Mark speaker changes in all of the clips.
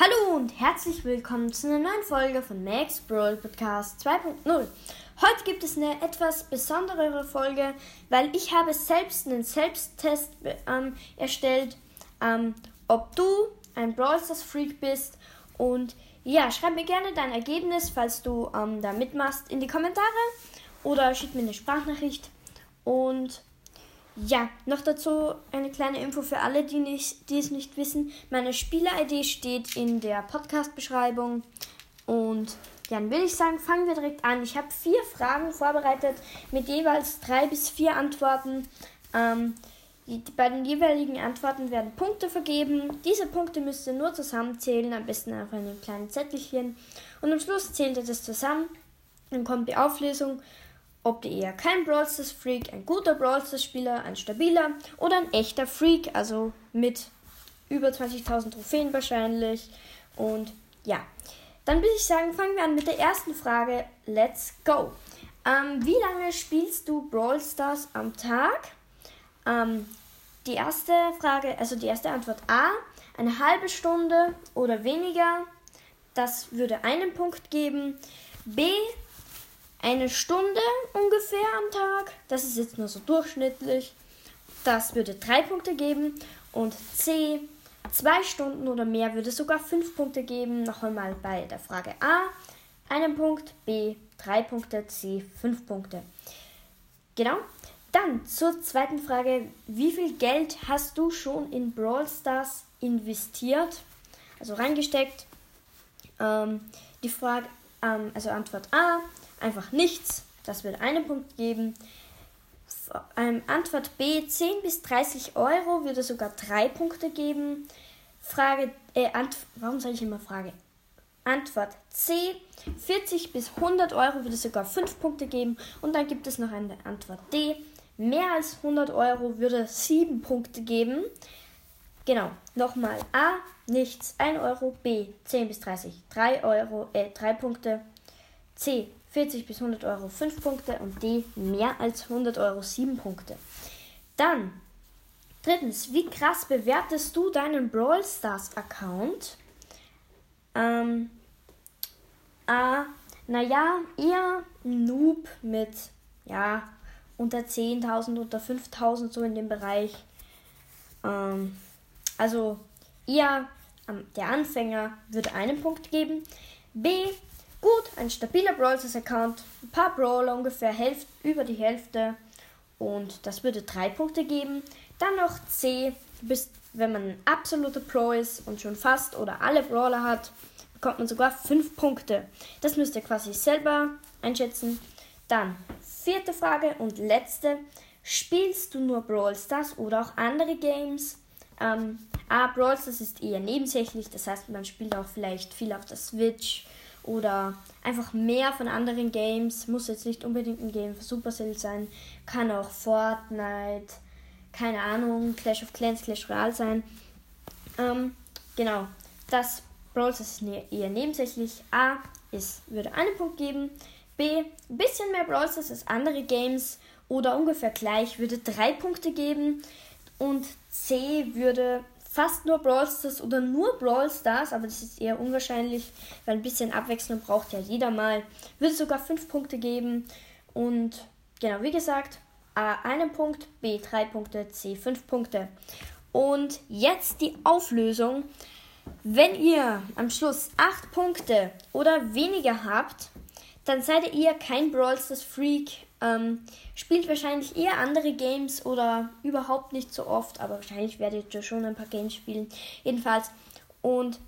Speaker 1: Hallo und herzlich willkommen zu einer neuen Folge von Max Brawl Podcast 2.0. Heute gibt es eine etwas besondere Folge, weil ich habe selbst einen Selbsttest ähm, erstellt, ähm, ob du ein Brawl Stars Freak bist und ja, schreib mir gerne dein Ergebnis, falls du ähm, da mitmachst, in die Kommentare oder schick mir eine Sprachnachricht und ja, noch dazu eine kleine Info für alle, die, nicht, die es nicht wissen. Meine Spieler-ID steht in der Podcast-Beschreibung. Und dann würde ich sagen, fangen wir direkt an. Ich habe vier Fragen vorbereitet mit jeweils drei bis vier Antworten. Ähm, die, bei den jeweiligen Antworten werden Punkte vergeben. Diese Punkte müsst ihr nur zusammenzählen, am besten in einem kleinen Zettelchen. Und am Schluss zählt ihr das zusammen. Dann kommt die Auflösung ob du eher kein Brawl Stars Freak, ein guter Brawl Stars Spieler, ein stabiler oder ein echter Freak, also mit über 20.000 Trophäen wahrscheinlich. Und ja, dann würde ich sagen, fangen wir an mit der ersten Frage. Let's go. Ähm, wie lange spielst du Brawl Stars am Tag? Ähm, die erste Frage, also die erste Antwort A, eine halbe Stunde oder weniger. Das würde einen Punkt geben. B, eine Stunde ungefähr am Tag. Das ist jetzt nur so durchschnittlich. Das würde drei Punkte geben. Und C, zwei Stunden oder mehr würde sogar fünf Punkte geben. Noch einmal bei der Frage A, einen Punkt, B, drei Punkte, C, fünf Punkte. Genau. Dann zur zweiten Frage. Wie viel Geld hast du schon in Brawl Stars investiert? Also reingesteckt. Ähm, die Frage, ähm, also Antwort A, einfach nichts. Das wird einen Punkt geben. Ähm, Antwort B, 10 bis 30 Euro würde sogar drei Punkte geben. Frage, äh, Ant warum sage ich immer Frage? Antwort C, 40 bis 100 Euro würde sogar 5 Punkte geben. Und dann gibt es noch eine Antwort D, mehr als 100 Euro würde 7 Punkte geben. Genau, nochmal A, nichts, 1 Euro, B, 10 bis 30, 3 Euro, äh, 3 Punkte, C, 40 bis 100 Euro 5 Punkte und D mehr als 100 Euro 7 Punkte. Dann, drittens, wie krass bewertest du deinen Brawl Stars Account? Ähm, A, naja, eher Noob mit, ja, unter 10.000, unter 5.000, so in dem Bereich. Ähm, also eher ähm, der Anfänger würde einen Punkt geben. B, Gut, ein stabiler Brawlers Account, ein paar Brawler, ungefähr Hälfte, über die Hälfte. Und das würde drei Punkte geben. Dann noch C, bis, wenn man ein absoluter Pro ist und schon fast oder alle Brawler hat, bekommt man sogar fünf Punkte. Das müsst ihr quasi selber einschätzen. Dann vierte Frage und letzte. Spielst du nur Brawl Stars oder auch andere Games? Ähm, A, Brawl Stars ist eher nebensächlich, das heißt, man spielt auch vielleicht viel auf der Switch oder einfach mehr von anderen Games. Muss jetzt nicht unbedingt ein Game für Supercell sein. Kann auch Fortnite, keine Ahnung, Clash of Clans, Clash Royale sein. Ähm, genau, das Brawl ist ne-, eher nebensächlich. A ist, würde einen Punkt geben. B, ein bisschen mehr Brawl als andere Games oder ungefähr gleich, würde drei Punkte geben. Und C würde fast nur Brawl Stars oder nur Brawl Stars, aber das ist eher unwahrscheinlich, weil ein bisschen Abwechslung braucht ja jeder mal. Würde sogar 5 Punkte geben. Und genau, wie gesagt, A 1 Punkt, B 3 Punkte, C 5 Punkte. Und jetzt die Auflösung. Wenn ihr am Schluss 8 Punkte oder weniger habt, dann seid ihr kein Brawl Stars Freak, ähm, spielt wahrscheinlich eher andere Games oder überhaupt nicht so oft, aber wahrscheinlich werdet ihr schon ein paar Games spielen. Jedenfalls. Und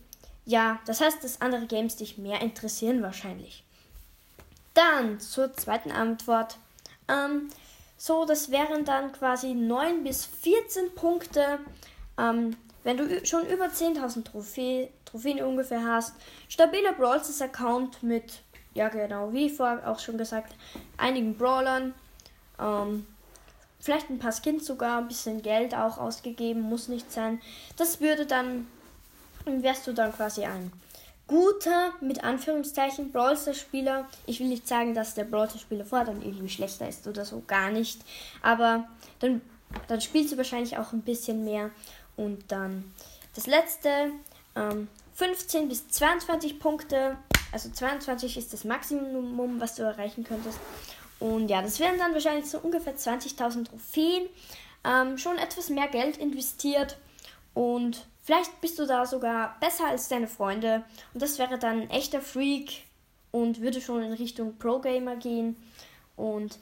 Speaker 1: ja, das heißt, dass andere Games dich mehr interessieren wahrscheinlich. Dann zur zweiten Antwort. Ähm, so, das wären dann quasi 9 bis 14 Punkte. Ähm, wenn du schon über 10.000 Trophä Trophäen ungefähr hast. Stabiler Brawl Account mit ja genau, wie vorher auch schon gesagt, einigen Brawlern. Ähm, vielleicht ein paar Skins sogar, ein bisschen Geld auch ausgegeben, muss nicht sein. Das würde dann, wärst du dann quasi ein guter, mit Anführungszeichen, Brawlster-Spieler. Ich will nicht sagen, dass der Brawlster-Spieler vorher dann irgendwie schlechter ist oder so, gar nicht. Aber dann, dann spielst du wahrscheinlich auch ein bisschen mehr. Und dann das letzte, ähm, 15 bis 22 Punkte. Also 22 ist das Maximum, was du erreichen könntest. Und ja, das wären dann wahrscheinlich so ungefähr 20.000 Trophäen. Ähm, schon etwas mehr Geld investiert. Und vielleicht bist du da sogar besser als deine Freunde. Und das wäre dann ein echter Freak und würde schon in Richtung Pro-Gamer gehen. Und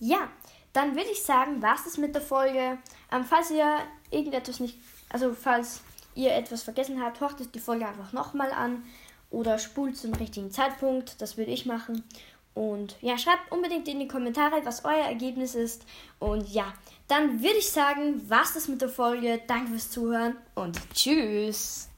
Speaker 1: ja, dann würde ich sagen, war es das mit der Folge. Ähm, falls ihr irgendetwas nicht, also falls ihr etwas vergessen habt, horcht die Folge einfach nochmal an oder spult zum richtigen Zeitpunkt. Das würde ich machen. Und ja, schreibt unbedingt in die Kommentare, was euer Ergebnis ist. Und ja, dann würde ich sagen, was das mit der Folge. Danke fürs Zuhören und tschüss.